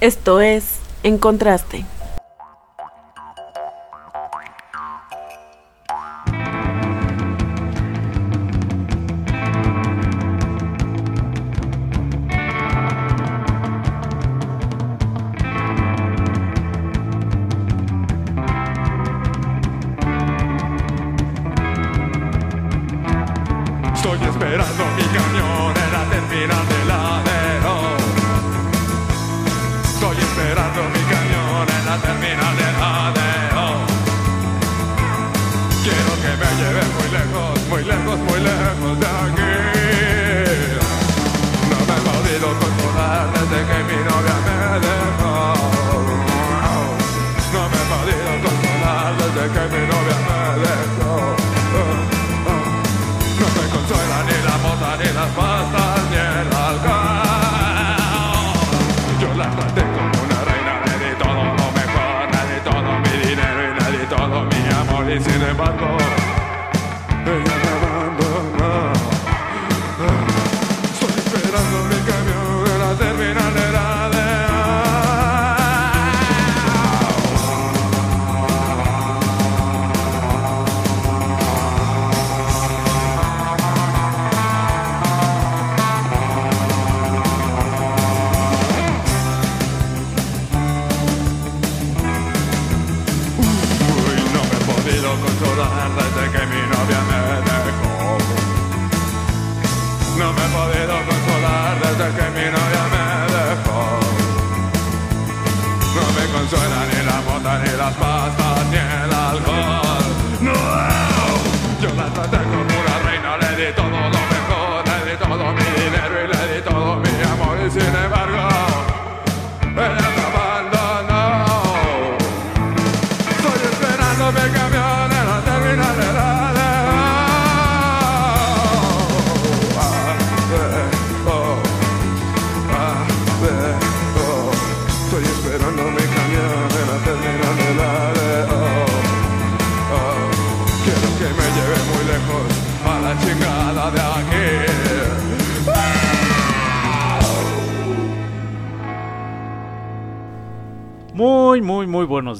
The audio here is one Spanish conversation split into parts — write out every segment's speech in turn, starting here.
Esto es En Contraste.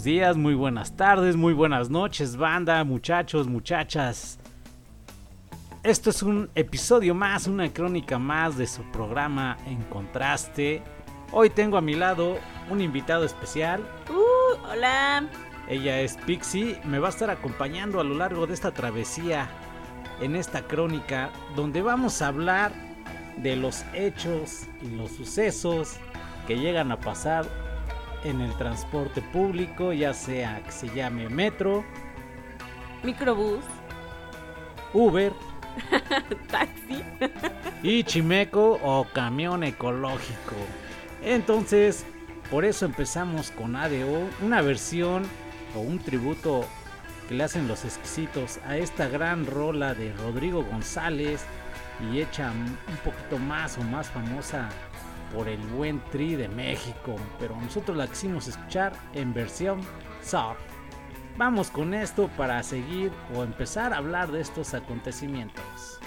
Buenos días, muy buenas tardes, muy buenas noches, banda, muchachos, muchachas. Esto es un episodio más, una crónica más de su programa En Contraste. Hoy tengo a mi lado un invitado especial. Uh, hola. Ella es Pixie, me va a estar acompañando a lo largo de esta travesía en esta crónica donde vamos a hablar de los hechos y los sucesos que llegan a pasar en el transporte público, ya sea que se llame metro, Microbús, Uber taxi. y chimeco o camión ecológico. Entonces, por eso empezamos con ADO, una versión o un tributo que le hacen los exquisitos a esta gran rola de Rodrigo González y hecha un poquito más o más famosa por el buen Tri de México, pero nosotros la quisimos escuchar en versión soft. Vamos con esto para seguir o empezar a hablar de estos acontecimientos.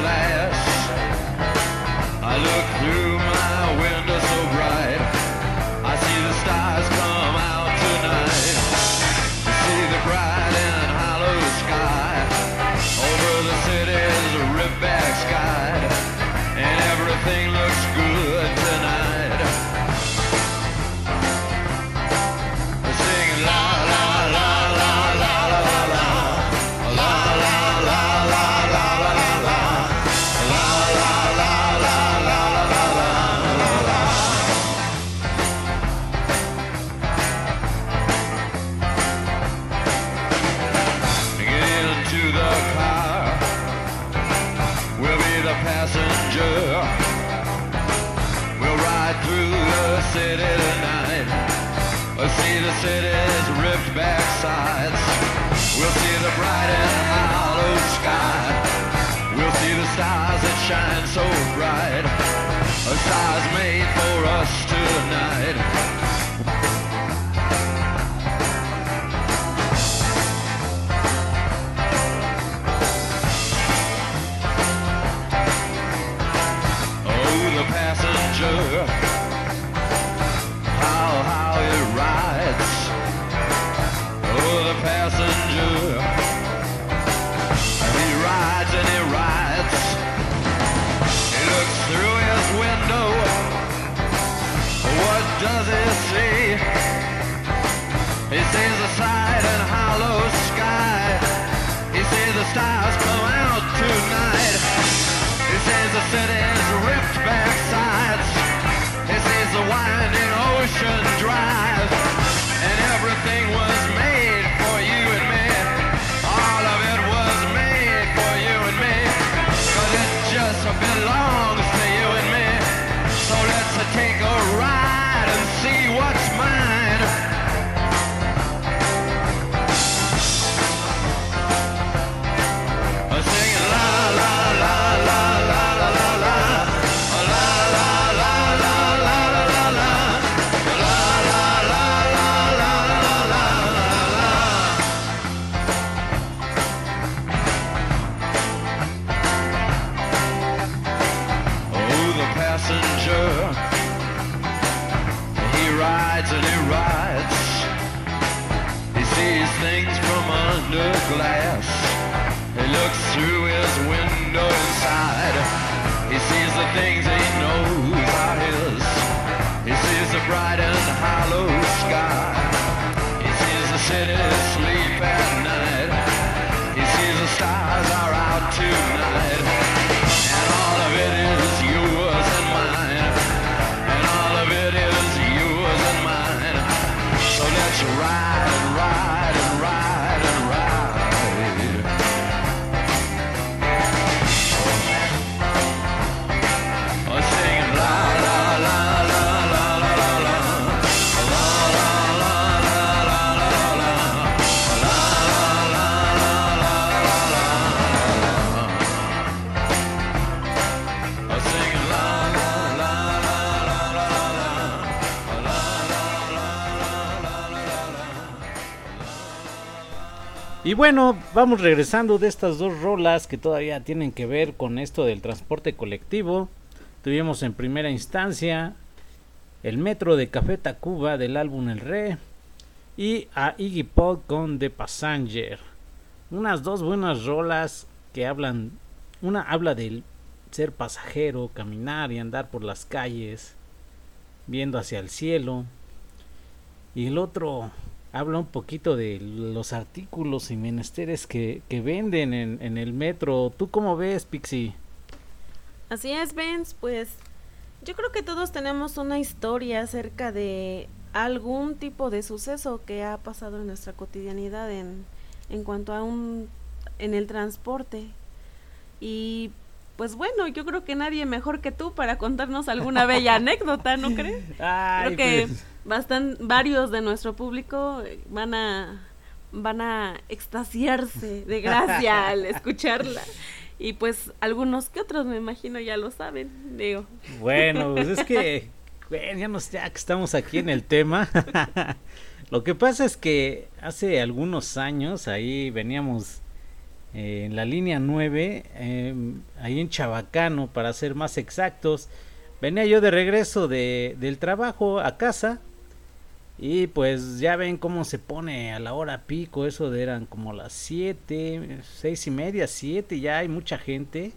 Glass. I look through Okay. does he see? He sees the side and hollow sky. He sees the stars come out tonight. He sees the city. Glass. He looks through his window inside. He sees the things he knows are his. He sees the bright and hollow sky. He sees the city Y bueno, vamos regresando de estas dos rolas que todavía tienen que ver con esto del transporte colectivo. Tuvimos en primera instancia el Metro de Café Tacuba del álbum El Re y a Iggy Pop con The Passenger. Unas dos buenas rolas que hablan, una habla del ser pasajero, caminar y andar por las calles, viendo hacia el cielo. Y el otro habla un poquito de los artículos y menesteres que, que venden en, en el metro. ¿Tú cómo ves, Pixie? Así es, Benz, pues yo creo que todos tenemos una historia acerca de algún tipo de suceso que ha pasado en nuestra cotidianidad en, en cuanto a un en el transporte. Y pues bueno, yo creo que nadie mejor que tú para contarnos alguna bella anécdota, ¿no crees? Ay, Creo que pues, bastan varios de nuestro público eh, van a van a extasiarse de gracia al escucharla. Y pues algunos que otros me imagino ya lo saben, digo. Bueno, pues es que, bueno, ya, nos, ya que estamos aquí en el tema, lo que pasa es que hace algunos años ahí veníamos eh, en la línea 9, eh, ahí en Chabacano, para ser más exactos, venía yo de regreso de, del trabajo a casa y pues ya ven cómo se pone a la hora pico, eso de eran como las 7, seis y media, 7, ya hay mucha gente.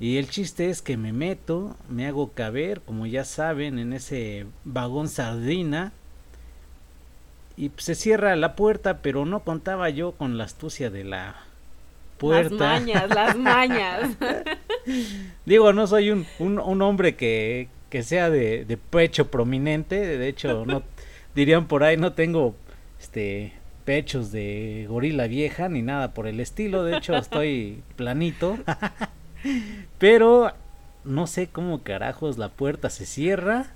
Y el chiste es que me meto, me hago caber, como ya saben, en ese vagón sardina. Y se cierra la puerta, pero no contaba yo con la astucia de la puerta. Las mañas, las mañas. Digo, no soy un, un, un hombre que, que sea de, de pecho prominente, de hecho, no dirían por ahí, no tengo este pechos de gorila vieja ni nada por el estilo, de hecho estoy planito. Pero no sé cómo carajos la puerta se cierra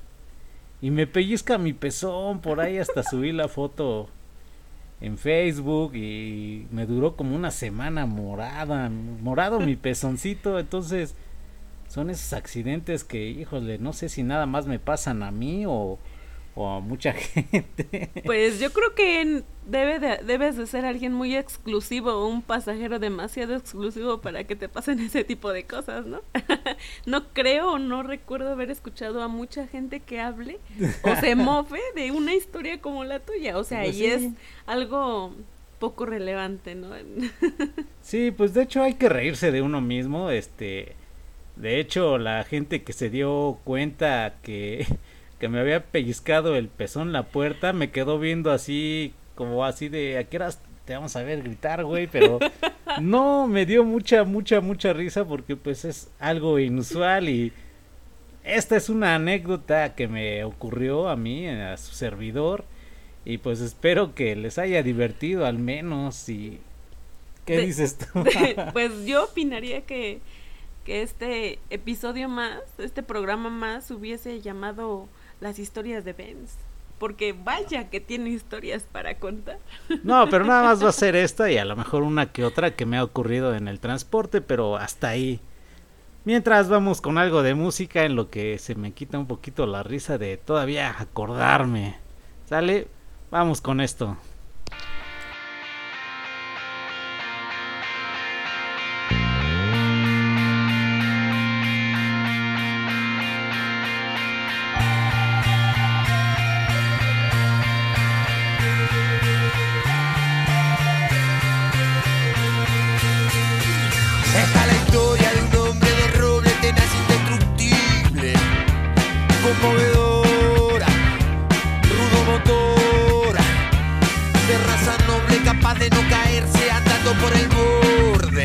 y me pellizca mi pezón por ahí hasta subí la foto en Facebook y me duró como una semana morada, morado mi pezoncito, entonces son esos accidentes que, híjole, no sé si nada más me pasan a mí o, o a mucha gente. Pues yo creo que debe de- debes de ser alguien muy exclusivo, un pasajero demasiado exclusivo para que te pasen ese tipo de cosas, ¿no? no creo o no recuerdo haber escuchado a mucha gente que hable o se mofe de una historia como la tuya. O sea, Pues y es algo poco relevante, ¿no? Sí, pues de hecho hay que reírse de uno mismo, este, de hecho la gente que se dio cuenta que, que me había pellizcado el pezón en la puerta me quedó viendo así, como así de, ¿a qué horas te vamos a ver gritar, güey? Pero no, me dio mucha, mucha, mucha risa porque pues es algo inusual y esta es una anécdota que me ocurrió a mí, a su servidor. Y pues espero que les haya divertido al menos y... ¿Qué De- dices tú? pues yo opinaría que, que este episodio más, este programa más, hubiese llamado Las historias de Benz. Porque vaya que tiene historias para contar. No, pero nada más va a ser esta y a lo mejor una que otra que me ha ocurrido en el transporte, pero hasta ahí. Mientras vamos con algo de música en lo que se me quita un poquito la risa de todavía acordarme. ¿Sale? Vamos con esto. De no caerse andando por el borde,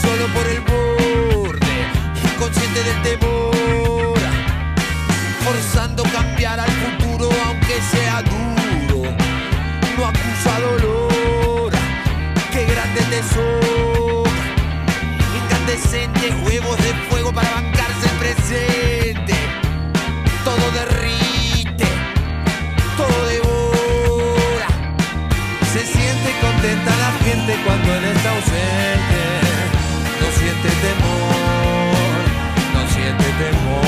solo por el borde, inconsciente del temor, forzando cambiar al futuro aunque sea duro, no acusa dolor, qué grande tesoro, incandescente juegos de fuego para bancarse el presente, todo derrite, contenta la gente cuando él está ausente. No siente temor, no siente temor.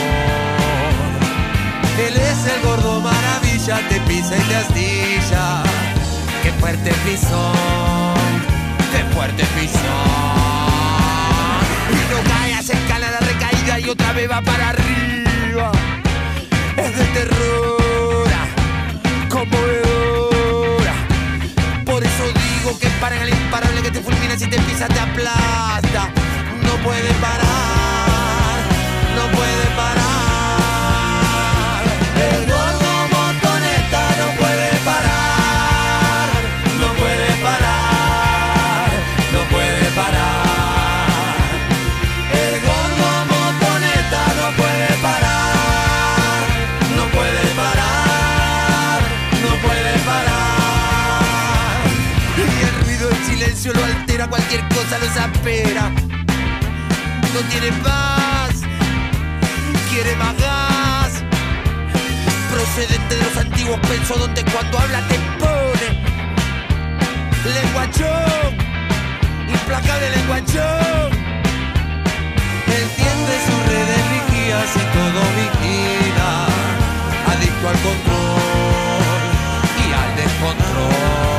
Él es el gordo maravilla, te pisa y te astilla. Qué fuerte pisón, qué fuerte pisón. Y no cae, escala la recaída y otra vez va para arriba. Es de terror, conmovedora. Que paran al imparable que te fulmina si te pisa te aplasta. No puede parar, no puede parar. Cualquier cosa lo desespera. No tiene paz, quiere más gas. Procedente de los antiguos pensos donde cuando habla te pone. Lenguachón, implacable lenguachón. Entiende sus redes vigías y todo vigila. Adicto al control y al descontrol.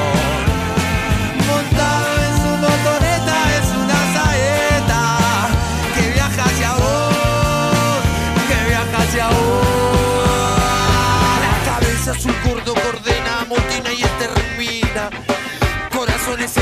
Azul gordo coordena, motina y extermina. Corazones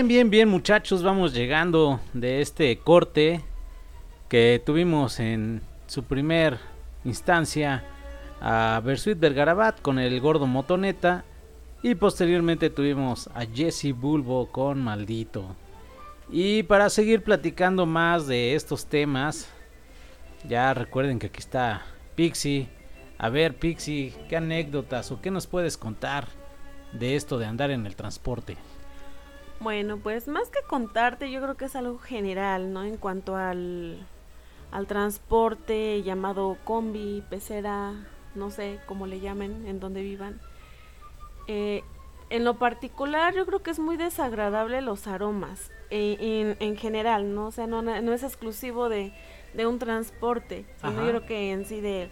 bien, bien, bien muchachos, vamos llegando de este corte que tuvimos en su primer instancia a Bersuit Vergarabat con el gordo motoneta y posteriormente tuvimos a Jesse Bulbo con Maldito. Y para seguir platicando más de estos temas, ya recuerden que aquí está Pixie. A ver Pixie, ¿qué anécdotas o qué nos puedes contar de esto de andar en el transporte? Bueno, pues más que contarte, yo creo que es algo general, ¿no? En cuanto al, al transporte llamado combi, pecera, no sé cómo le llamen, en donde vivan. Eh, en lo particular, yo creo que es muy desagradable los aromas, eh, en, en general, ¿no? O sea, no, no es exclusivo de, de un transporte, sino yo creo que en sí de,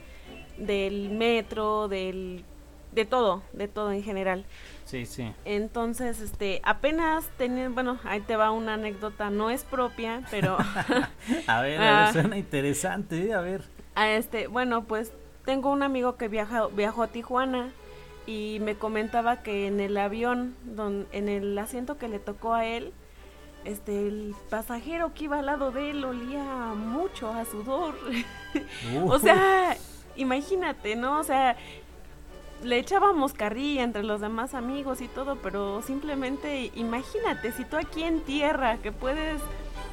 del metro, del, de todo, de todo en general. Sí, sí. Entonces, este, apenas tener, bueno, ahí te va una anécdota, no es propia, pero A ver, a Ah. ver, suena interesante, ¿eh? a ver. a este, bueno, pues tengo un amigo que viaja, viajó a Tijuana y me comentaba que en el avión, don, en el asiento que le tocó a él, este, el pasajero que iba al lado de él olía mucho a sudor. o sea, imagínate, ¿no? O sea, le echábamos carrilla entre los demás amigos y todo, pero simplemente imagínate, si tú aquí en tierra que puedes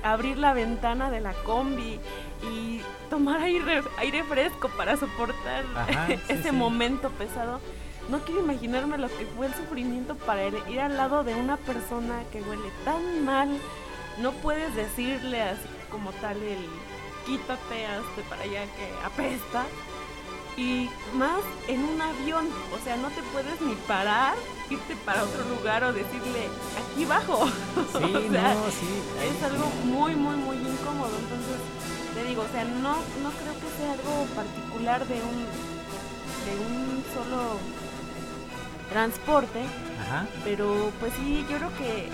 abrir la ventana de la combi y tomar aire, aire fresco para soportar Ajá, sí, ese sí. momento pesado, no quiero imaginarme lo que fue el sufrimiento para ir, ir al lado de una persona que huele tan mal. No puedes decirle así como tal el quítate hazte para allá que apesta. Y más en un avión, o sea, no te puedes ni parar, irte para otro lugar o decirle aquí bajo. Sí, o sea, no, sí. es algo muy, muy, muy incómodo. Entonces, te digo, o sea, no, no creo que sea algo particular de un, de un solo transporte, Ajá. pero pues sí, yo creo que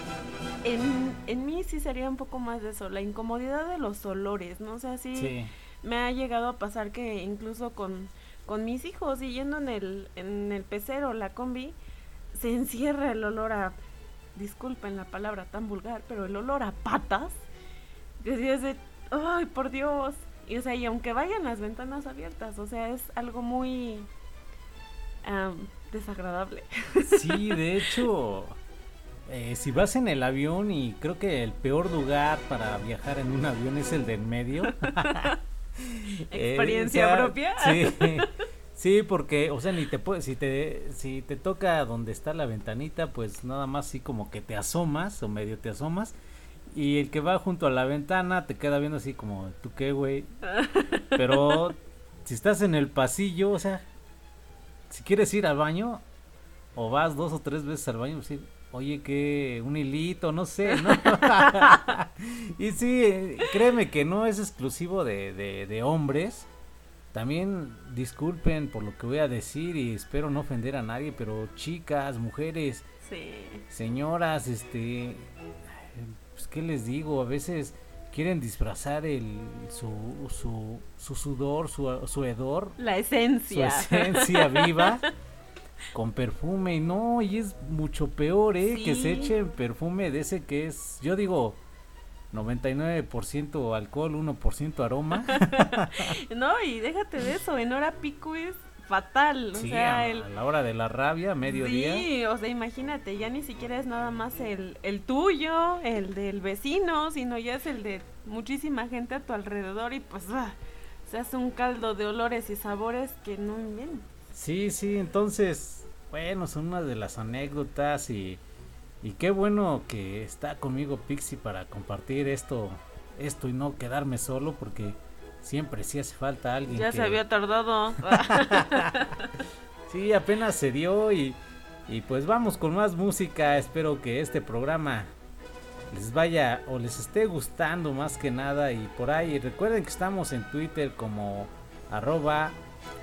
en, en mí sí sería un poco más de eso, la incomodidad de los olores, ¿no? O sea, sí, Sí. me ha llegado a pasar que incluso con, con mis hijos y yendo en el, en el pecero, la combi, se encierra el olor a, disculpen la palabra tan vulgar, pero el olor a patas, decías de, ay, por Dios, y o sea, y aunque vayan las ventanas abiertas, o sea, es algo muy am, desagradable. Sí, de hecho, eh, si vas en el avión y creo que el peor lugar para viajar en un avión es el del medio. Eh, ¿Experiencia o sea, propia? Sí, sí, porque, o sea, ni te si te, si te toca donde está la ventanita, pues nada más así como que te asomas o medio te asomas. Y el que va junto a la ventana te queda viendo así como, ¿tú qué, güey? Pero si estás en el pasillo, o sea, si quieres ir al baño, o vas dos o tres veces al baño, decir, oye, que un hilito, no sé, ¿no? y sí, créeme que no es exclusivo de, de, de hombres. También disculpen por lo que voy a decir y espero no ofender a nadie, pero chicas, mujeres, Sí. señoras, este, pues qué les digo, a veces quieren disfrazar el su su, su sudor, su, su hedor, La su esencia. esencia viva con perfume y no, y es mucho peor, eh, que se Sí. eche perfume de ese que es, yo digo 99% alcohol, 1% aroma. No, y déjate de eso, en hora pico es fatal. O sea, a, el, a la hora de la rabia, mediodía. Sí, o sea, imagínate, ya ni siquiera es nada más el, el tuyo, el del vecino, sino ya es el de muchísima gente a tu alrededor y pues ah, se hace un caldo de olores y sabores que no inventes. Sí, sí, entonces, bueno, son una de las anécdotas y, y qué bueno que está conmigo Pixie para compartir esto, esto y no quedarme solo porque siempre sí hace falta alguien. Ya que- se había tardado. Sí, apenas se dio y, y pues vamos con más música. Espero que este programa les vaya o les esté gustando más que nada y por ahí recuerden que estamos en Twitter como arroba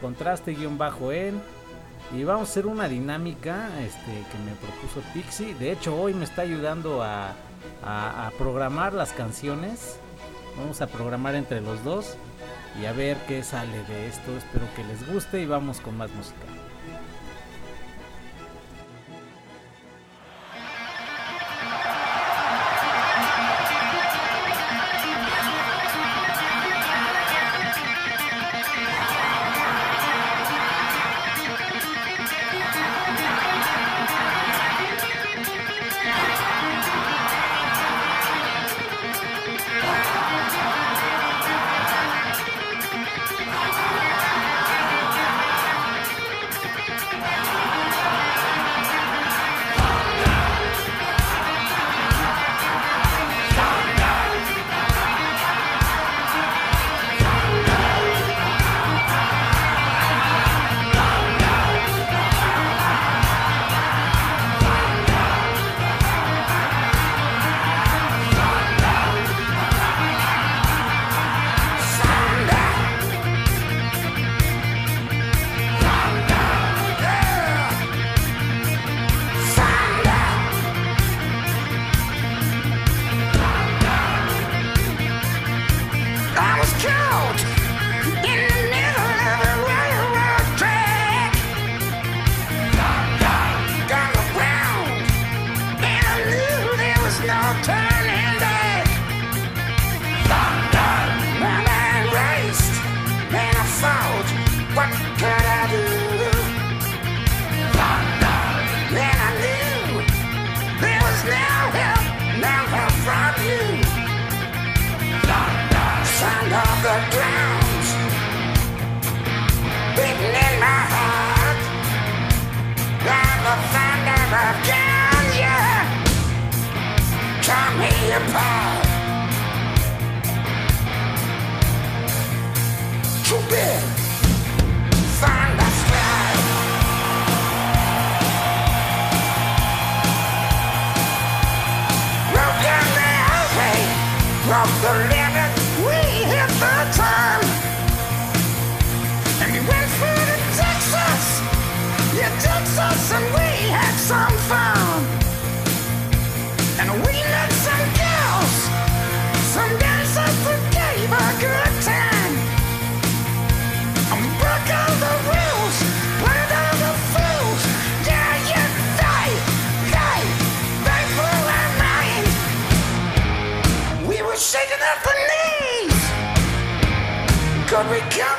contraste guion bajo en y vamos a hacer una dinámica este que me propuso Pixie. De hecho hoy me está ayudando a- a programar las canciones. Vamos a programar entre los dos y a ver qué sale de esto. Espero que les guste y vamos con más música on, we count.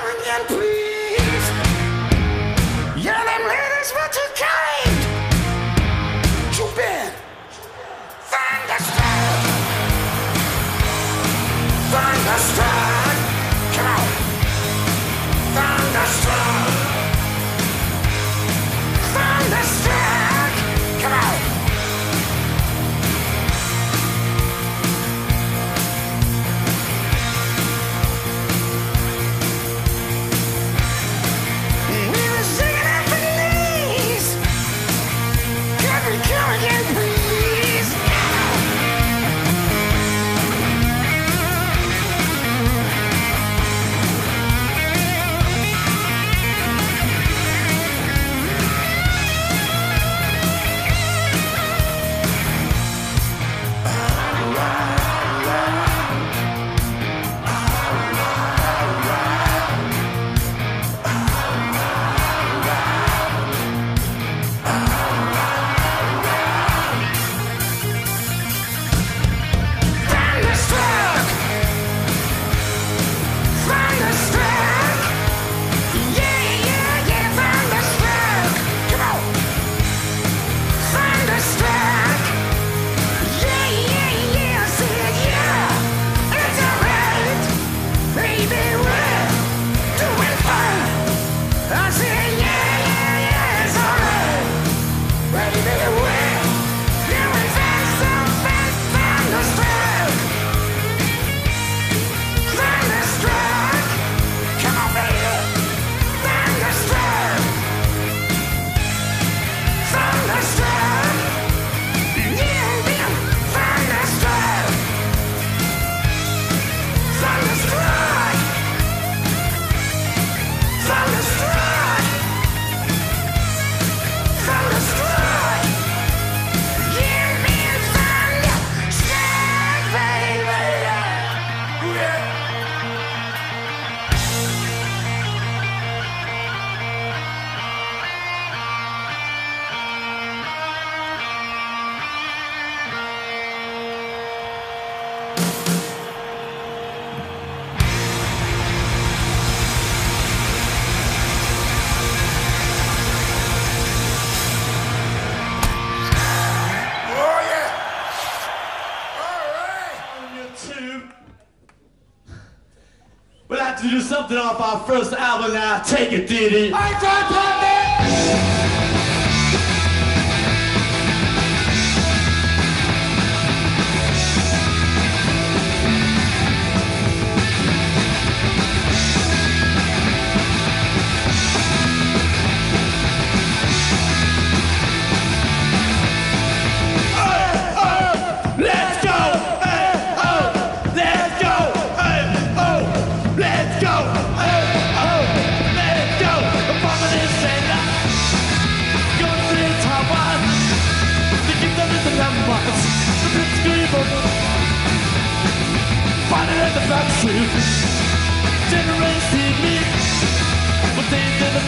something off our first album now. Take it, Diddy. I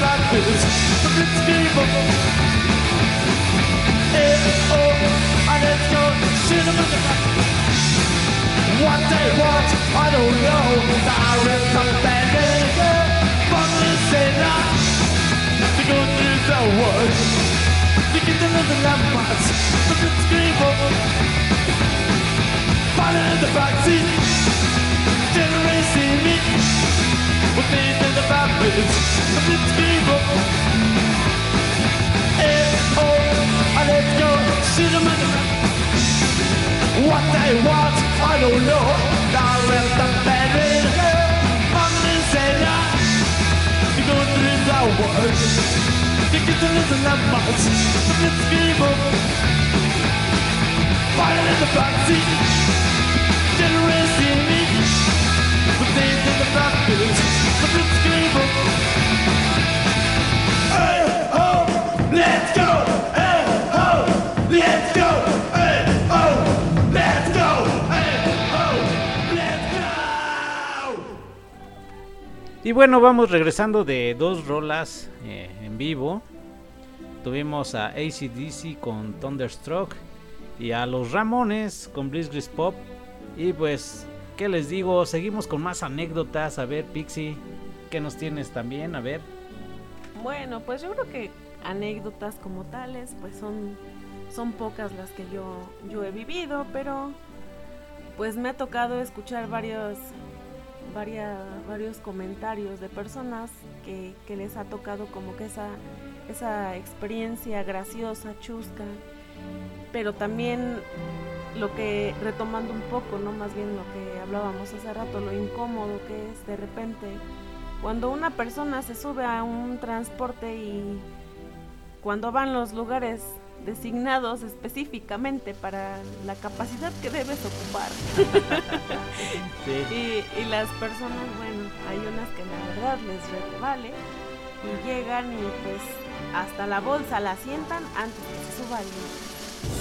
like this and Cinema What they want, I don't know. There is something in it From the sinner. To go through the world To get to know the landmarks The Blitzkrieg Fun in the backseat Generation me with faith in the this Y bueno, vamos regresando de dos rolas eh, en vivo. Tuvimos a ACDC con Thunderstruck y a los Ramones con Blitzkrieg Pop. Y pues, ¿qué les digo? Seguimos con más anécdotas. A ver, Pixie, ¿qué nos tienes también? A ver. Bueno, pues yo creo que anécdotas como tales, pues son, son pocas las que yo, yo he vivido, pero pues me ha tocado escuchar varios, varia- varios comentarios de personas que, que les ha tocado como que esa, esa experiencia graciosa, chusca, pero también lo que, retomando un poco, ¿no? Más bien lo que hablábamos hace rato, lo incómodo que es de repente cuando una persona se sube a un transporte y cuando van los lugares designados específicamente para la capacidad que debes ocupar. Sí. Y, y las personas, bueno, hay unas que la verdad les vale y llegan y pues hasta la bolsa la sientan antes que se suba alguien.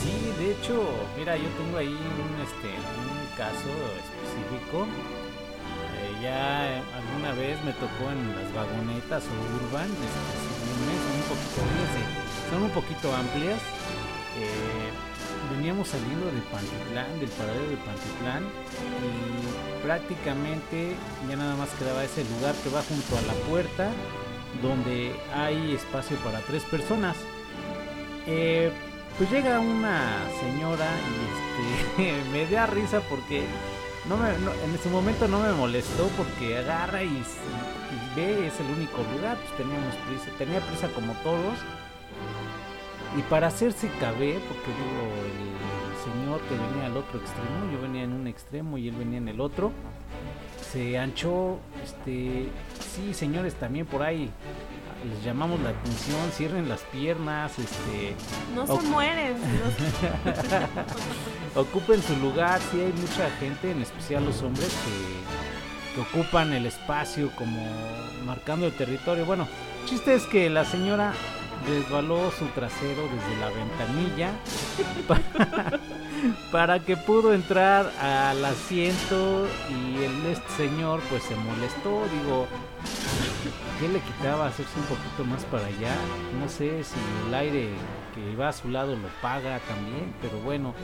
Sí, de hecho, mira, yo tengo ahí un, este, un caso específico. Eh, ya eh, alguna vez me tocó en las vagonetas urban, este, son un poquito, son un poquito amplias. Eh, veníamos saliendo de Pantitlán, del paradero de Pantitlán, y prácticamente ya nada más quedaba ese lugar que va junto a la puerta, donde hay espacio para tres personas. Eh, pues llega una señora y este me da risa porque no me, en ese momento no me molestó porque agarra y ve es el único lugar pues teníamos prisa tenía prisa como todos y para hacerse caber porque digo el señor que venía al otro extremo yo venía en un extremo y él venía en el otro se anchó este sí señores también por ahí les llamamos la atención cierren las piernas este No se mueren. no- ocupen su lugar. Sí hay mucha gente, en especial los hombres, que, que ocupan el espacio como marcando el territorio. Bueno, el chiste es que la señora resbaló su trasero desde la ventanilla para, para que pudo entrar al asiento y el este señor pues se molestó. Digo, ¿qué le quitaba hacerse un poquito más para allá? No sé si el aire que va a su lado lo paga también, pero bueno,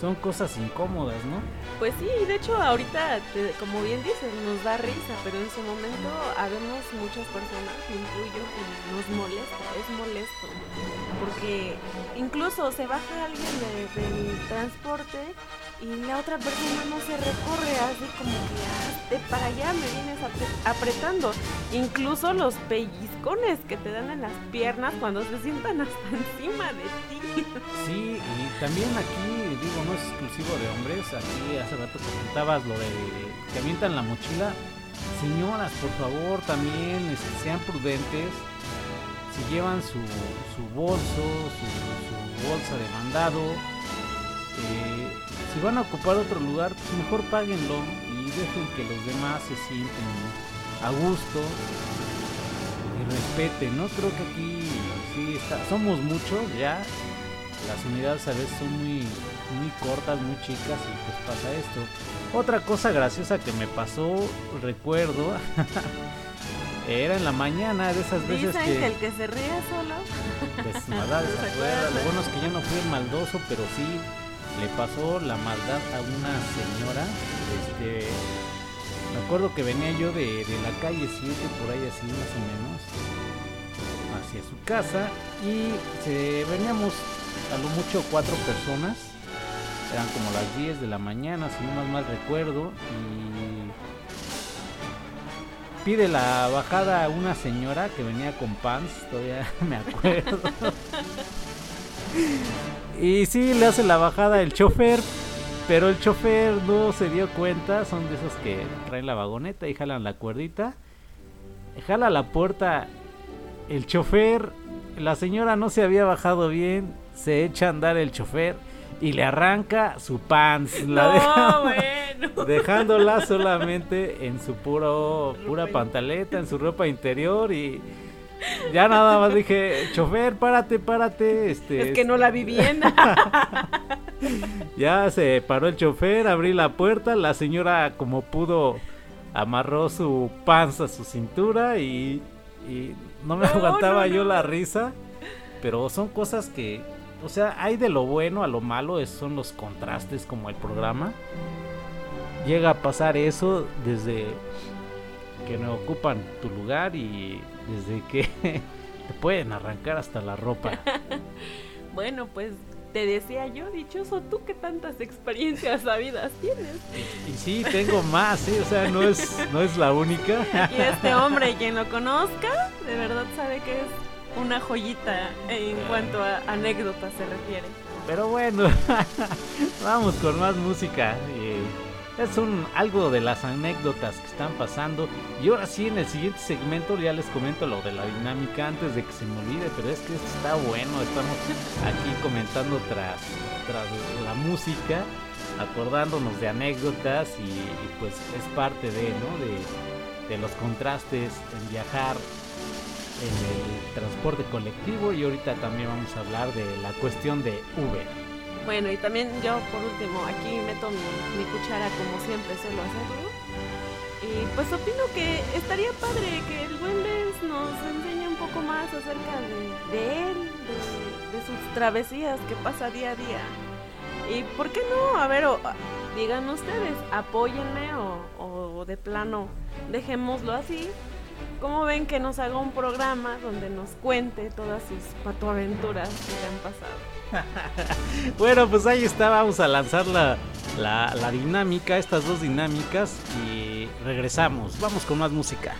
son cosas incómodas, ¿no? Pues sí, de hecho ahorita, como bien dices, nos da risa, pero en su momento habemos muchas personas, incluyo, que nos molesta, es molesto, porque incluso se baja alguien de- del transporte y la otra persona no se recorre, así como que hazte para allá, me vienes apre- apretando. Incluso los pellizcones que te dan en las piernas cuando se sientan hasta encima de ti. Sí, y también aquí, digo, no es exclusivo de hombres, aquí hace rato comentabas lo de que avientan la mochila. Señoras, por favor, también este, sean prudentes. Si llevan su, su bolso, su, bolsa de mandado, eh, si van a ocupar otro lugar, pues mejor páguenlo y dejen que los demás se sienten a gusto y respeten, ¿no? Creo que aquí sí está, somos muchos ya, las unidades a veces son muy, muy cortas, muy chicas y pues pasa esto. Otra cosa graciosa que me pasó, recuerdo, era en la mañana de esas veces Dicen que... que el que se ríe solo Pues maldad ¿No. Lo bueno es que yo no fui el maldoso, pero sí le pasó la maldad a una señora. Este, me acuerdo que venía yo de, de la calle 7, por ahí así más o menos, hacia su casa y se, veníamos a lo mucho cuatro personas. Eran como las 10 de la mañana, si no mal, mal recuerdo. Y pide la bajada a una señora que venía con pants, todavía me acuerdo. y sí, le hace la bajada el chofer, pero el chofer no se dio cuenta, son de esos que traen la vagoneta y jalan la cuerdita. Jala la puerta el chofer, la señora no se había bajado bien, se echa a andar el chofer y le arranca su pants, la deja- No, bueno. dejándola solamente en su puro pura pantaleta, en su ropa interior y ya nada más dije, chofer, párate, párate, este Es que no la vi bien. ya se paró el chofer, abrí la puerta, la señora como pudo amarró su panza a su cintura y, y no me No, aguantaba no, yo la risa, pero son cosas que, o sea, hay de lo bueno a lo malo, es- son los contrastes como el programa. Llega a pasar eso desde que no ocupan tu lugar y desde que te pueden arrancar hasta la ropa. bueno, pues te decía yo, dichoso tú que tantas experiencias sabidas tienes. Y sí, tengo más, ¿sí? o sea, no es, no es la única. Y este hombre, quien lo conozca, de verdad sabe que es una joyita en cuanto a anécdotas se refiere. Pero bueno, vamos con más música. eh, es un algo de las anécdotas que están pasando. Y ahora sí, en el siguiente segmento ya les comento lo de la dinámica antes de que se me olvide. Pero es que está bueno. Estamos aquí comentando tras, la música, acordándonos de anécdotas y, pues es parte de, ¿no? De los contrastes en viajar en el transporte colectivo y ahorita también vamos a hablar de la cuestión de Uber. Bueno, y también yo por último aquí meto mi, mi cuchara como siempre suelo hacerlo. Y pues opino que estaría padre que el buen Benz nos enseñe un poco más acerca de, de él, de, de sus travesías que pasa día a día. Y por qué no, a ver, o- digan ustedes, apóyenme o, o de plano dejémoslo así. ¿Cómo ven que nos haga un programa donde nos cuente todas sus patoaventuras que le han pasado? Bueno, pues ahí está, vamos a lanzar la, la, la dinámica, estas dos dinámicas y regresamos. Vamos con más música.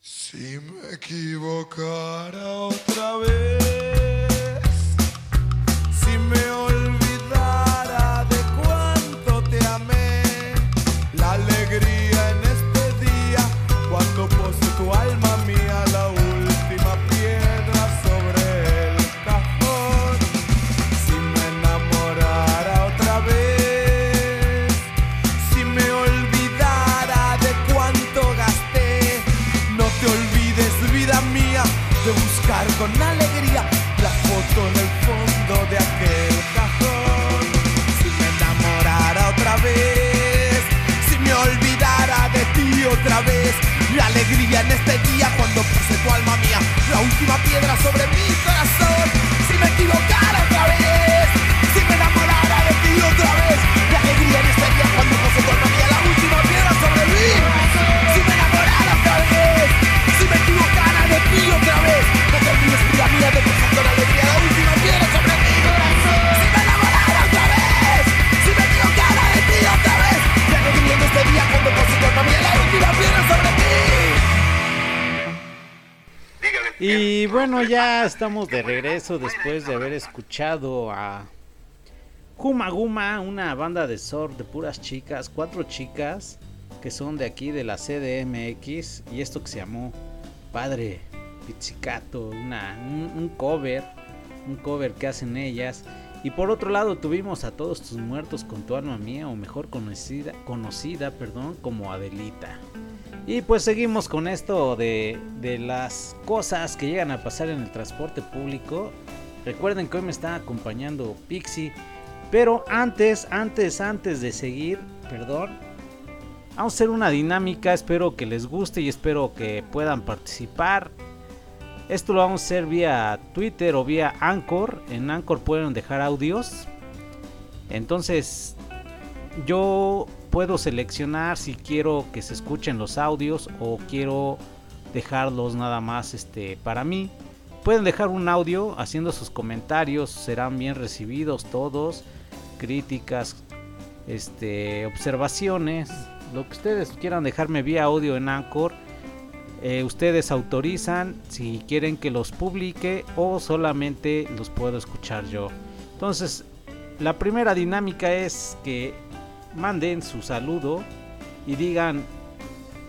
Si me equivocara otra vez, otra vez, la alegría en este día cuando puse tu alma mía, la última piedra sobre mi Y bueno, ya estamos de regreso después de haber escuchado a Guma Guma, una banda de surf de puras chicas, cuatro chicas que son de aquí de la CDMX y esto que se llamó Padre Pizzicato, una, un, un cover, un cover que hacen ellas. Y por otro lado tuvimos a todos tus muertos con tu alma mía, o mejor conocida, conocida perdón, como Adelita. Y pues seguimos con esto de, de las cosas que llegan a pasar en el transporte público. Recuerden que hoy me está acompañando Pixie. Pero antes, antes, antes de seguir, perdón. Vamos a hacer una dinámica, espero que les guste y espero que puedan participar. Esto lo vamos a hacer vía Twitter o vía Anchor. En Anchor pueden dejar audios. Entonces, yo puedo seleccionar si quiero que se escuchen los audios o quiero dejarlos nada más este para mí. Pueden dejar un audio haciendo sus comentarios, serán bien recibidos todos, críticas, este, observaciones, lo que ustedes quieran dejarme vía audio en Anchor. eh, ustedes autorizan si quieren que los publique o solamente los puedo escuchar yo. Entonces, la primera dinámica es que manden su saludo y digan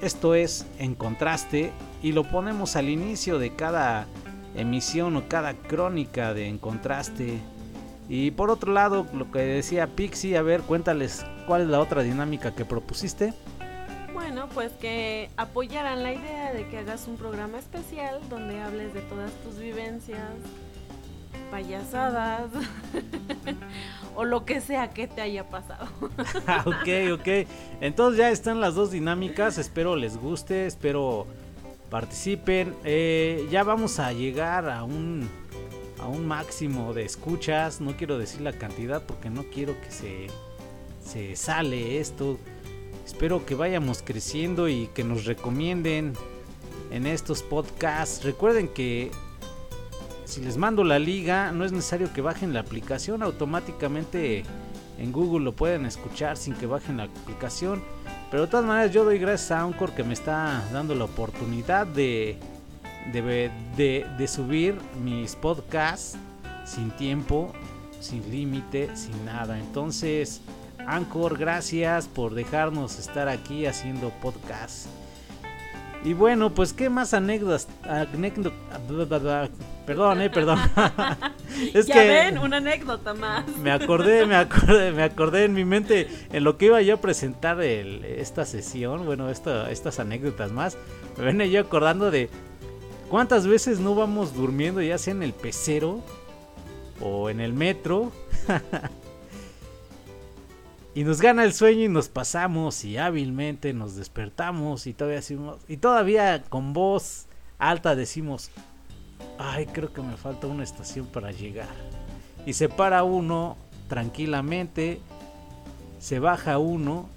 esto es en contraste y lo ponemos al inicio de cada emisión o cada crónica de en contraste. Y por otro lado, lo que decía Pixie, a ver, cuéntales cuál es la otra dinámica que propusiste. Bueno, pues que apoyaran la idea de que hagas un programa especial donde hables de todas tus vivencias, payasadas o lo que sea que te haya pasado. Ah, ok, ok. Entonces ya están las dos dinámicas. Espero les guste, espero participen. Eh, ya vamos a llegar a un a un máximo de escuchas. No quiero decir la cantidad porque no quiero que se se sale esto. Espero que vayamos creciendo y que nos recomienden en estos podcasts. Recuerden que si les mando la liga, no es necesario que bajen la aplicación, automáticamente en Google lo pueden escuchar sin que bajen la aplicación. Pero de todas maneras yo doy gracias a Anchor que me está dando la oportunidad de, de, de- subir mis podcasts sin tiempo, sin límite, sin nada. Entonces, Anchor, gracias por dejarnos estar aquí haciendo podcast. Y bueno, pues qué más anécdotas, anécdo- perdón, eh, perdón. es ya que ven, una anécdota más. me acordé, me acordé, me acordé en mi mente en lo que iba yo a presentar el- esta sesión, bueno, esta- estas anécdotas más. Me venía yo acordando de cuántas veces no vamos durmiendo ya sea en el pecero o en el metro. y nos gana el sueño y nos pasamos y hábilmente nos despertamos y todavía decimos, y todavía con voz alta decimos, ay, creo que me falta una estación para llegar y se para uno tranquilamente, se baja uno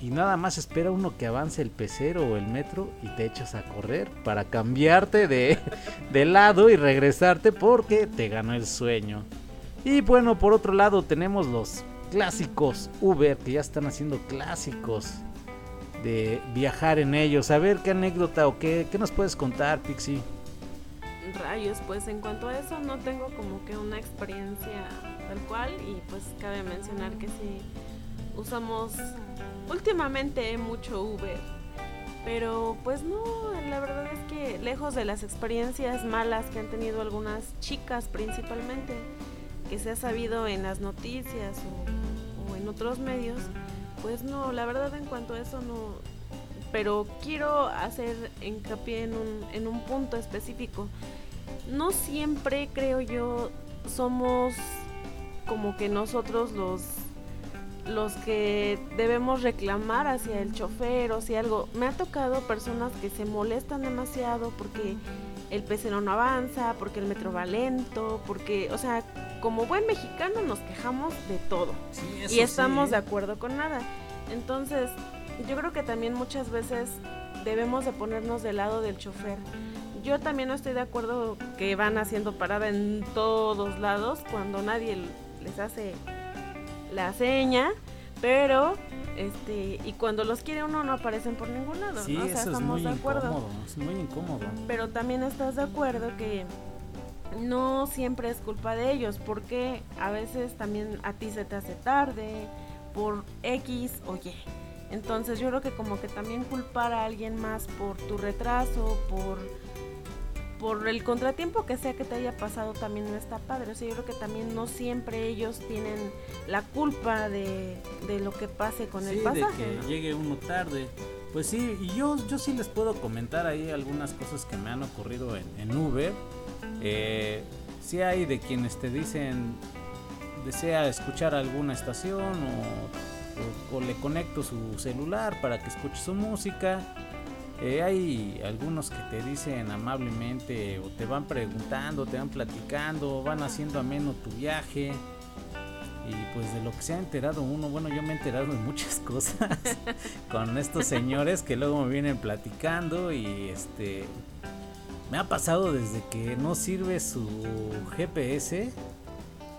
y nada más espera uno que avance el pecero o el metro y te echas a correr para cambiarte de, de lado y regresarte porque te ganó el sueño. Y bueno, por otro lado tenemos los clásicos Uber que ya están haciendo clásicos de viajar en ellos. A ver qué anécdota o qué, qué nos puedes contar, Pixie. Rayos, pues en cuanto a eso no tengo como que una experiencia tal cual y pues cabe mencionar que sí usamos últimamente mucho Uber. Pero pues no, la verdad es que lejos de las experiencias malas que han tenido algunas chicas principalmente, que se ha sabido en las noticias o, o en otros medios, pues no, la verdad en cuanto a eso no. Pero quiero hacer hincapié en un, en un punto específico. No siempre, creo yo, somos como que nosotros los los que debemos reclamar hacia el chofer o si algo. Me ha tocado personas que se molestan demasiado porque el pecero no avanza, porque el metro va lento, porque, o sea, como buen mexicano nos quejamos de todo y estamos de acuerdo con nada. Entonces, yo creo que también muchas veces debemos de ponernos del lado del chofer. Yo también no estoy de acuerdo que van haciendo parada en todos lados cuando nadie les hace la seña, pero este y cuando los quiere uno no aparecen por ningún lado, Sí, ¿no? O sea, eso es estamos muy de acuerdo. incómodo, es muy incómodo. Pero también estás de acuerdo que no siempre es culpa de ellos, porque a veces también a ti se te hace tarde por X o Y. Entonces yo creo que como que también culpar a alguien más por tu retraso, por por el contratiempo que sea que te haya pasado también no está padre. O sea, yo creo que también no siempre ellos tienen la culpa de, de lo que pase con el Sí, pasaje. de que ¿no? llegue uno tarde. Pues sí, y yo, yo sí les puedo comentar ahí algunas cosas que me han ocurrido en, en Uber. Eh, sí hay de quienes te dicen, desea escuchar alguna estación o le conecto su celular para que escuche su música. Eh, hay algunos que te dicen amablemente o te van preguntando, te van platicando, van haciendo ameno tu viaje. Y pues de lo que se ha enterado uno, bueno, yo me he enterado de muchas cosas con estos señores que luego me vienen platicando y este me ha pasado desde que no sirve su GPS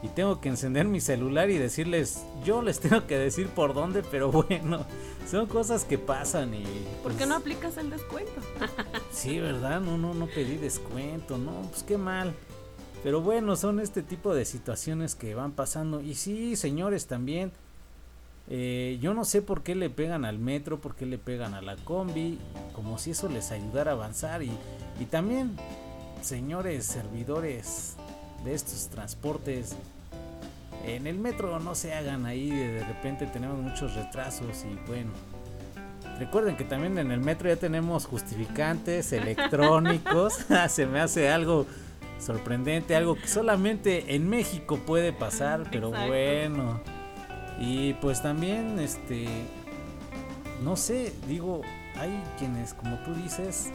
y tengo que encender mi celular y decirles, yo les tengo que decir por dónde, pero bueno, son cosas que pasan y ¿Por qué pues, no aplicas el descuento? Sí, ¿verdad? No, no, no pedí descuento, no, pues qué mal. Pero bueno, son este tipo de situaciones que van pasando. Y sí, señores, también. Eh, yo no sé por qué le pegan al metro, por qué le pegan a la combi, como si eso les ayudara a avanzar. Y, y también, señores servidores de estos transportes, en el metro no se hagan ahí, de, repente tenemos muchos retrasos y bueno. Recuerden que también en el metro ya tenemos justificantes electrónicos. se me hace algo sorprendente, algo que solamente en México puede pasar, pero Exacto. bueno. Y pues también, este, no sé, digo, hay quienes, como tú dices,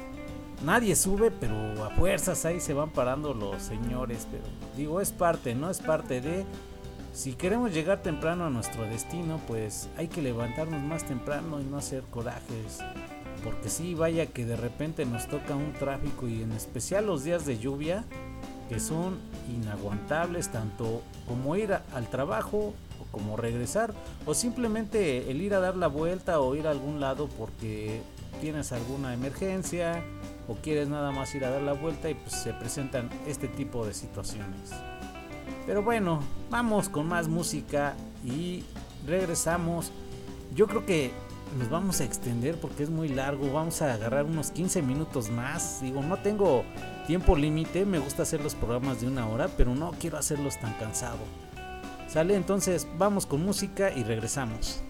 nadie sube, pero a fuerzas ahí se van parando los señores. Pero digo, es parte, ¿no? Es parte de. Si queremos llegar temprano a nuestro destino, pues hay que levantarnos más temprano y no hacer corajes. Porque sí, vaya que de repente nos toca un tráfico y en especial los días de lluvia, que son inaguantables tanto como ir al trabajo como regresar o simplemente el ir a dar la vuelta o ir a algún lado porque tienes alguna emergencia o quieres nada más ir a dar la vuelta y pues se presentan este tipo de situaciones. Pero bueno, vamos con más música y regresamos. Yo creo que nos vamos a extender porque es muy largo. Vamos a agarrar unos 15 minutos más. Digo, no tengo tiempo límite. Me gusta hacer los programas de una hora, pero no quiero hacerlos tan cansado. Sale entonces, vamos con música y regresamos.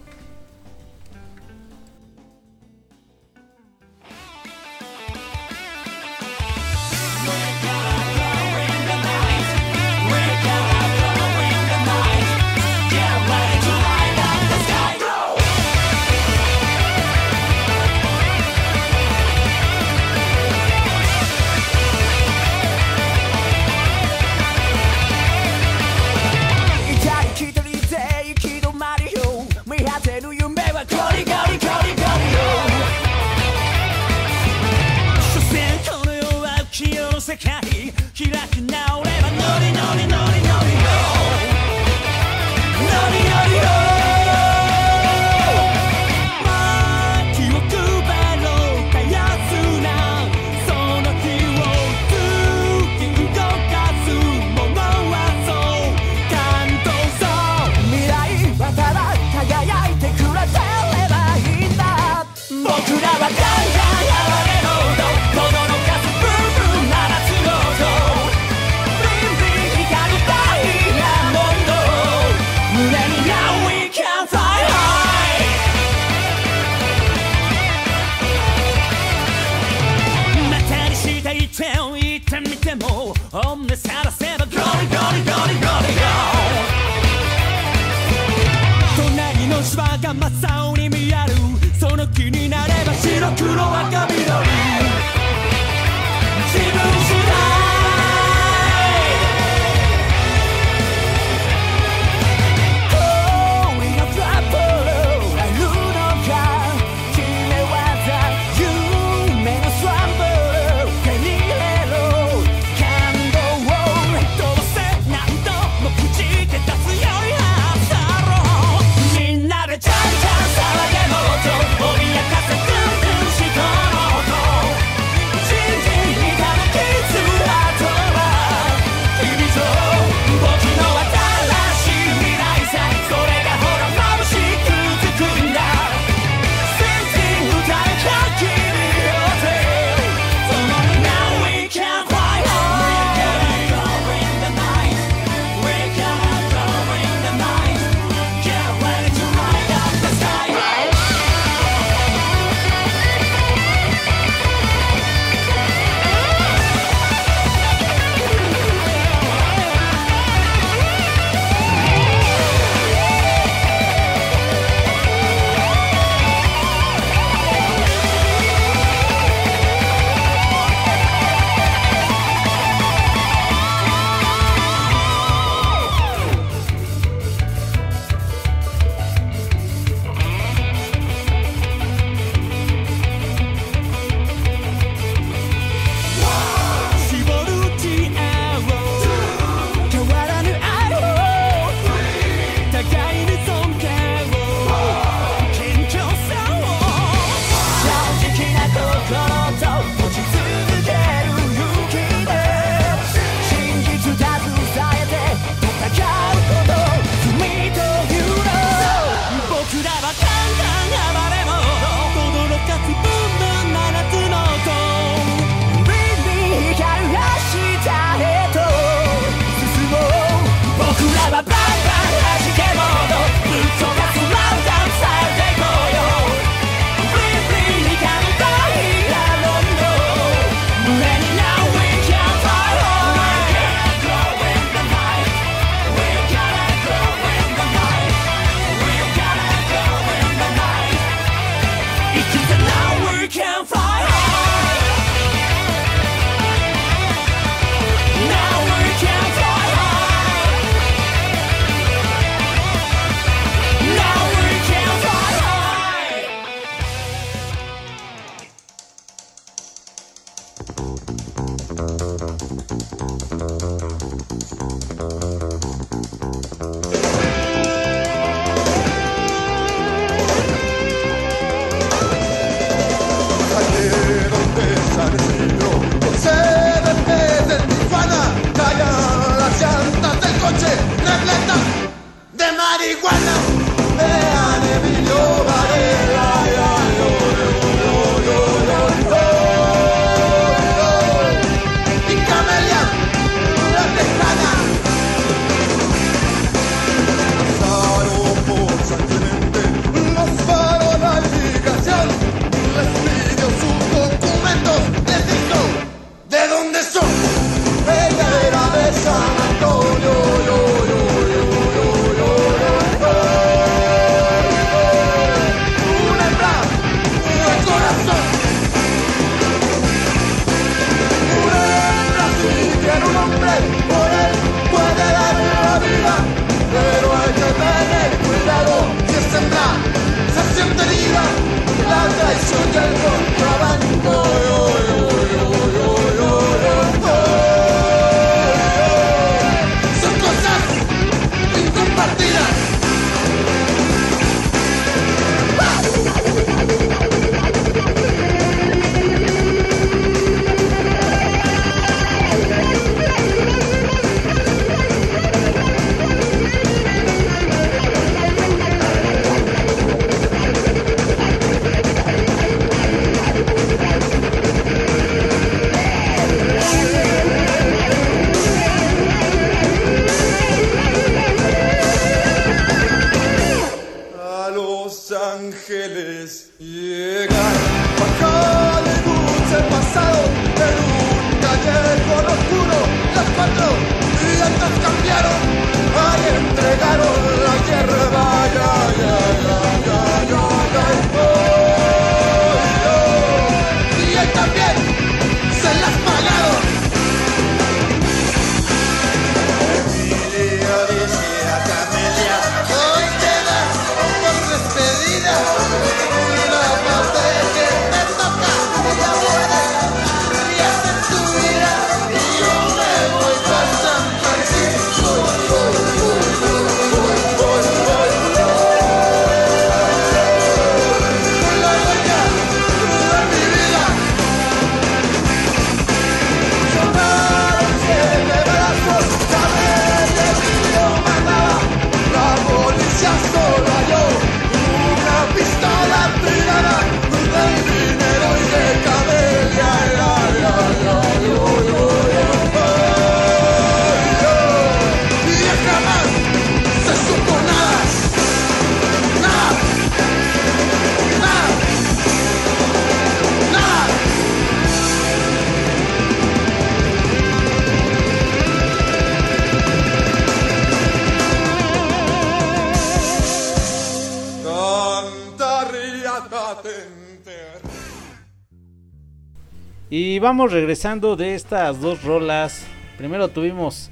Vamos regresando de estas dos rolas. Primero tuvimos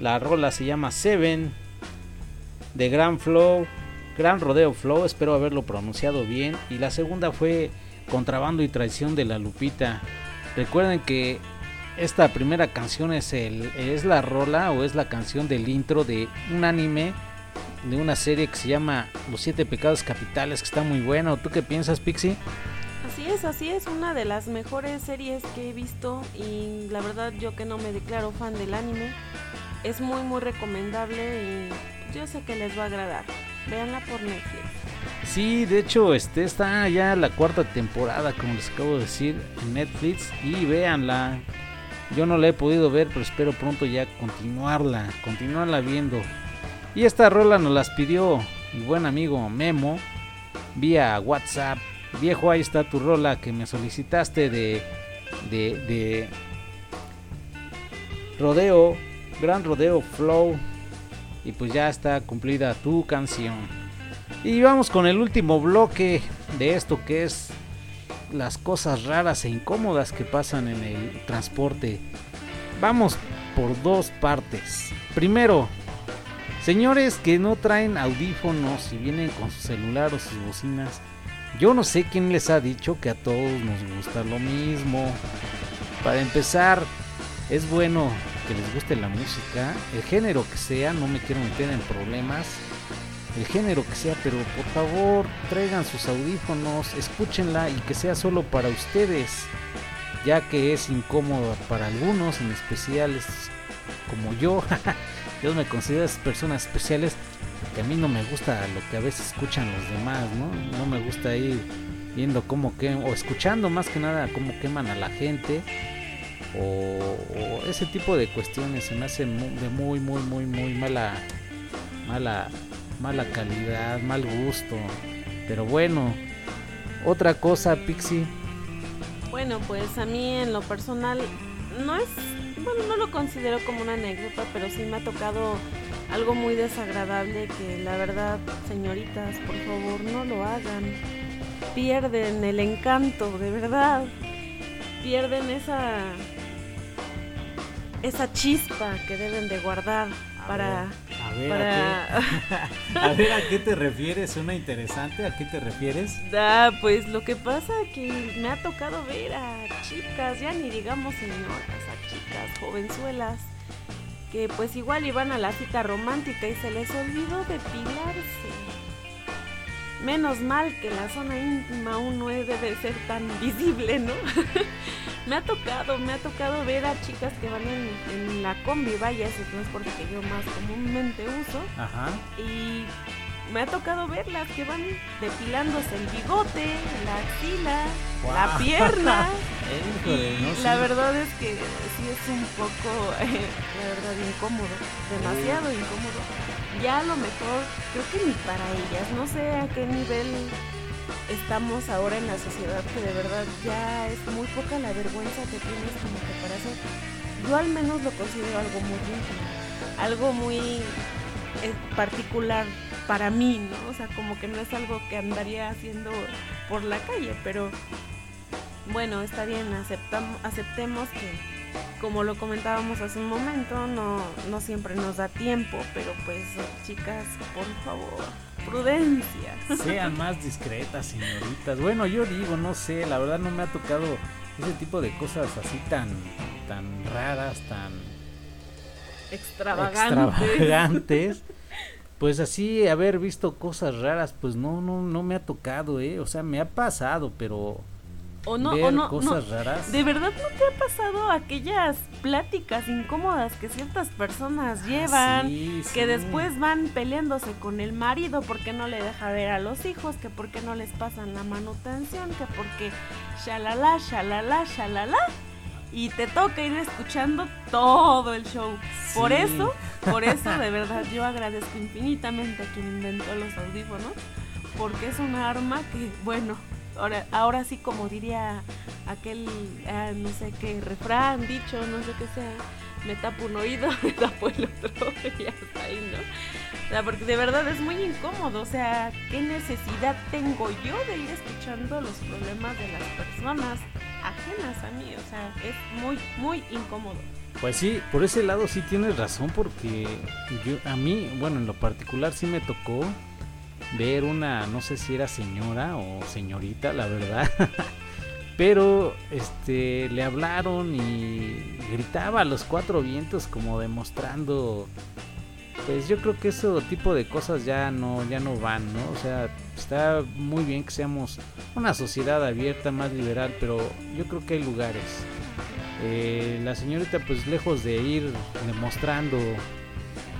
la rola se llama Seven de Gran Flow, Gran Rodeo Flow, espero haberlo pronunciado bien. Y la segunda fue Contrabando y Traición de la Lupita. Recuerden que esta primera canción es, el, es la rola o es la canción del intro de un anime de una serie que se llama Los Siete Pecados Capitales, que está muy bueno. ¿Tú qué piensas, Pixie? Es, así es, una de las mejores series que he visto y la verdad yo que no me declaro fan del anime, es muy muy recomendable y yo sé que les va a agradar. Véanla por Netflix. Sí, de hecho, este está ya la cuarta temporada, como les acabo de decir, en Netflix. Y véanla. Yo no la he podido ver, pero espero pronto ya continuarla, continuarla viendo. Y esta rola nos las pidió mi buen amigo Memo vía WhatsApp. Viejo, ahí está tu rola que me solicitaste de, de, de Rodeo, Gran Rodeo Flow. Y pues ya está cumplida tu canción. Y vamos con el último bloque de esto que es las cosas raras e incómodas que pasan en el transporte. Vamos por dos partes. Primero, señores que no traen audífonos y vienen con su celular o sus bocinas. Yo no sé quién les ha dicho que a todos nos gusta lo mismo. Para empezar, es bueno que les guste la música, el género que sea, no me quiero meter en problemas, el género que sea, pero por favor traigan sus audífonos, escúchenla y que sea solo para ustedes, ya que es incómodo para algunos, en especial es como yo, yo me considero personas especiales, que a mí no me gusta lo que a veces escuchan los demás, ¿no? No me gusta ir viendo cómo queman, o escuchando más que nada cómo queman a la gente, o, ese tipo de cuestiones se me hace mu- de muy, muy, muy, muy mala, mala, mala calidad, mal gusto. Pero bueno, otra cosa, Pixie. Bueno, pues a mí en lo personal no es, bueno, no lo considero como una anécdota, pero sí me ha tocado algo muy desagradable que la verdad, señoritas, por favor, no lo hagan. Pierden el encanto, de verdad. Pierden esa esa chispa que deben de guardar para A ver, para ¿a, qué, a ver, ¿a qué te refieres? Suena interesante, ¿a qué te refieres? Ah, pues lo que pasa que me ha tocado ver a chicas, ya ni digamos señoras, a chicas jovenzuelas, que pues igual iban a la cita romántica y se les olvidó depilarse. Menos mal que la zona íntima aún no debe ser tan visible, ¿no? me ha tocado, me ha tocado ver a chicas que van en, en la combi, vaya, ese transporte que yo más comúnmente uso. Ajá. Y me ha tocado verlas que van depilándose el bigote, la axila, la pierna. La verdad es que sí es un poco, eh, la verdad, incómodo, demasiado incómodo. Ya a lo mejor, creo que ni para ellas, no sé a qué nivel estamos ahora en la sociedad, que de verdad ya es muy poca la vergüenza que tienes como que para hacer. Yo al menos lo considero algo muy íntimo, algo muy eh, particular para mí, ¿no? O sea, como que no es algo que andaría haciendo por la calle, pero bueno, está bien, aceptam- aceptemos que, como lo comentábamos hace un momento, no, no siempre nos da tiempo, pero pues, chicas, por favor, prudencia. Sean más discretas, señoritas. Bueno, yo digo, no sé, la verdad no me ha tocado ese tipo de cosas así tan, tan raras, tan Extravagantes. extravagantes. Pues así, haber visto cosas raras, pues no, no, no me ha tocado, eh. O sea, me ha pasado, pero O no, ver o no, cosas no. raras. ¿De verdad no te ha pasado aquellas pláticas incómodas que ciertas personas llevan? Ah, sí, que sí. después van peleándose con el marido porque no le deja ver a los hijos, que porque no les pasan la manutención, que porque shalala, shalala, shalala. Y te toca ir escuchando todo el show. Por eso, por eso de verdad yo agradezco infinitamente a quien inventó los audífonos, porque es una arma que, bueno, ahora, ahora sí como diría aquel, ah, no sé qué, refrán, dicho, no sé qué sea, me tapo un oído, me tapo el otro y hasta ahí, ¿no? O sea, porque de verdad es muy incómodo, o sea, ¿qué necesidad tengo yo de ir escuchando los problemas de las personas ajenas a mí? O sea, es muy, muy incómodo. Pues sí, por ese lado sí tienes razón porque yo a mí, bueno, en lo particular sí me tocó ver una, no sé si era señora o señorita, la verdad. Pero este le hablaron y gritaba a los cuatro vientos como demostrando pues yo creo que ese tipo de cosas ya no ya no van, ¿no? O sea, está muy bien que seamos una sociedad abierta, más liberal, pero yo creo que hay lugares. Eh, la señorita pues lejos de ir demostrando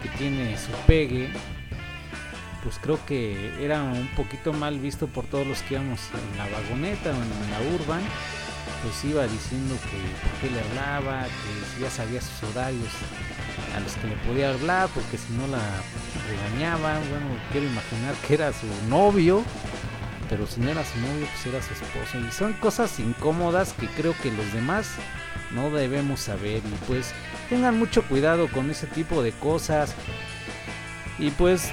que tiene su pegue, pues creo que era un poquito mal visto por todos los que íbamos en la vagoneta o en la urban, pues iba diciendo que por qué le hablaba, que si ya sabía sus horarios a los que le podía hablar, porque si no la regañaban, bueno, quiero imaginar que era su novio, pero si no era su novio, pues era su esposo, y son cosas incómodas que creo que los demás no debemos saber, y pues tengan mucho cuidado con ese tipo de cosas, y pues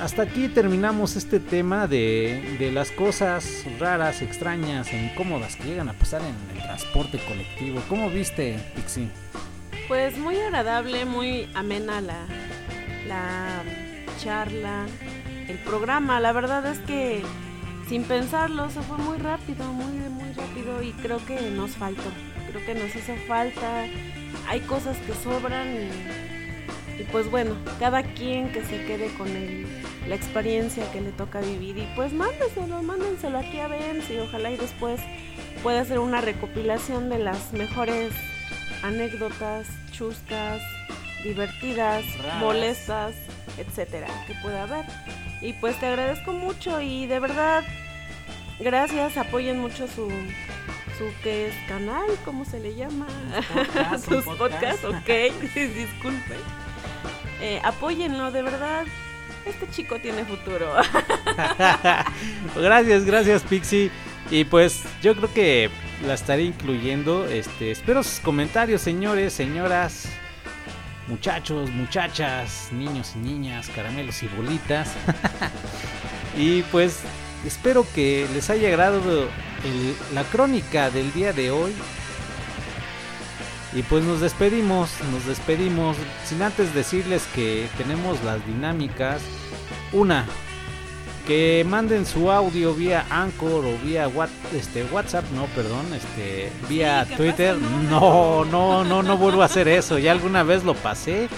hasta aquí terminamos este tema de, de las cosas raras, extrañas e incómodas que llegan a pasar en el transporte colectivo. ¿Cómo viste, Pixie? Pues muy agradable, muy amena la, la charla, el programa. La verdad es que sin pensarlo se fue muy rápido, muy, muy rápido y creo que nos faltó. creo que nos hizo falta, hay cosas que sobran y, y pues bueno, cada quien que se quede con el- la experiencia que le toca vivir y pues mándenselo, mándenselo aquí a Benz y ojalá y después pueda hacer una recopilación de las mejores anécdotas chuscas, divertidas, Raras. molestas, etcétera, que pueda haber. Y pues te agradezco mucho y de verdad, gracias, apoyen mucho su, su que es canal, ¿cómo se le llama? podcast, Sus podcasts, podcast. ok, disculpe. Eh, apóyenlo, de verdad. Este chico tiene futuro. gracias, gracias Pixie. Y pues yo creo que la estaré incluyendo. Este, espero sus comentarios, señores, señoras, muchachos, muchachas, niños y niñas, caramelos y bolitas. y pues espero que les haya agradado la crónica del día de hoy. Y pues nos despedimos, nos despedimos sin antes decirles que tenemos las dinámicas. Una, que manden su audio vía Anchor o vía What- este, WhatsApp, no, perdón, este, vía Twitter. No, no, no, no vuelvo a hacer eso. Ya alguna vez lo pasé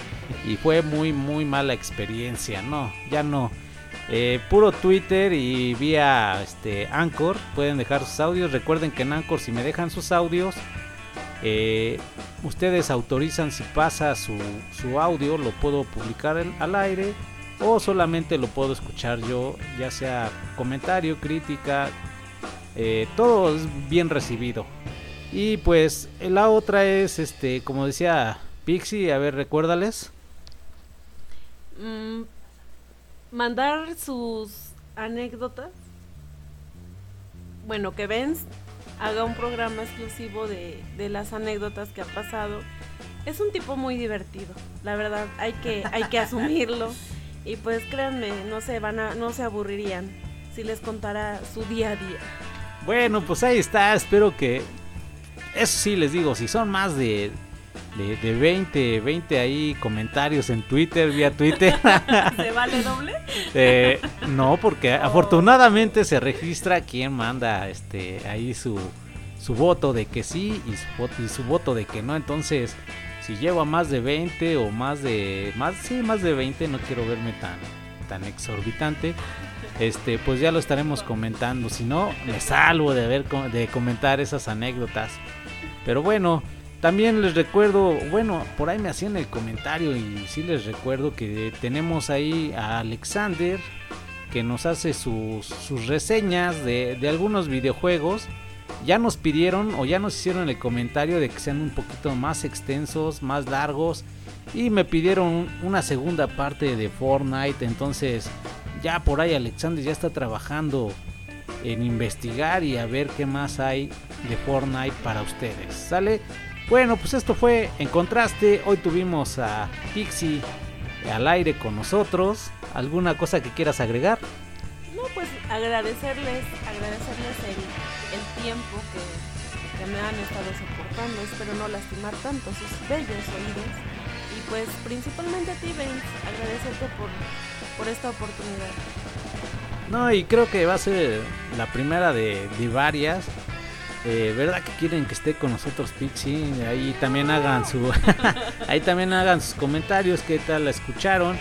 y fue muy, muy mala experiencia. No, ya no. Eh, puro Twitter y vía este, Anchor pueden dejar sus audios. Recuerden que en Anchor si me dejan sus audios, eh, ustedes autorizan si pasa su, su audio, lo puedo publicar al aire o solamente lo puedo escuchar yo, ya sea comentario, crítica, eh, todo es bien recibido. Y pues la otra es, este, como decía Pixie, a ver, recuérdales. Mm, mandar sus anécdotas. Bueno, que Benz haga un programa exclusivo de, de las anécdotas que ha pasado. Es un tipo muy divertido, la verdad, hay que, hay que asumirlo. Y pues créanme, no se van a, no se aburrirían si les contara su día a día. Bueno, pues ahí está, espero que... Eso sí, les digo, si son más de, de, de 20, 20 ahí comentarios en Twitter, vía Twitter. ¿Se vale doble? Eh, no, porque afortunadamente se registra quien manda este ahí su, su voto de que sí y su, voto- y su voto de que no. Entonces, si llevo a más de 20 o más de más sí, más de 20, no quiero verme tan tan exorbitante. Este, pues ya lo estaremos comentando. Si no, me salvo de ver de comentar esas anécdotas. Pero bueno, también les recuerdo, bueno, por ahí me hacían el comentario y sí les recuerdo que tenemos ahí a Alexander que nos hace sus, reseñas de algunos videojuegos. Ya nos pidieron o ya nos hicieron el comentario de que sean un poquito más extensos, más largos. Y me pidieron una segunda parte de Fortnite. Entonces ya por ahí Alexander ya está trabajando en investigar y a ver qué más hay de Fortnite para ustedes. ¿Sale? Bueno, pues esto fue En Contraste. Hoy tuvimos a Pixie al aire con nosotros. ¿Alguna cosa que quieras agregar? No, pues agradecerles, agradecerles el, el tiempo que, que me han estado soportando. Espero no lastimar tanto sus bellos oídos. Y pues principalmente a ti, Vince, agradecerte por, por esta oportunidad. No, y creo que va a ser la primera de, de varias. Eh, ¿Verdad que quieren que esté con nosotros Pixie? Ahí también hagan su ahí también hagan sus comentarios, qué tal la escucharon.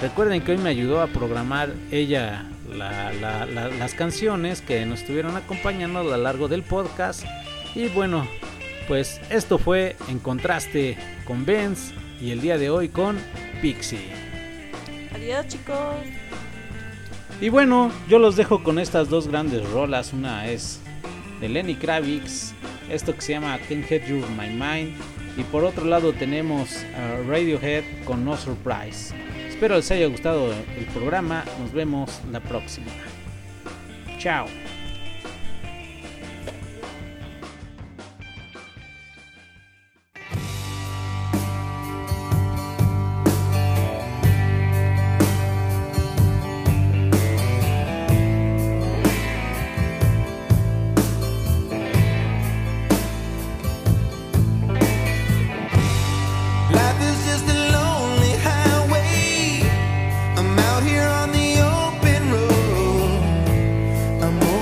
Recuerden que hoy me ayudó a programar ella la- la- la- las canciones que nos estuvieron acompañando a lo largo del podcast. Y bueno, pues esto fue en contraste con Benz y el día de hoy con Pixie. Adiós, chicos. Y bueno, yo los dejo con estas dos grandes rolas. Una es de Lenny Kravitz, esto que se llama Can't Get You My Mind. Y por otro lado tenemos a Radiohead con No Surprise. Espero les haya gustado el programa. Nos vemos la próxima. Chao. amor.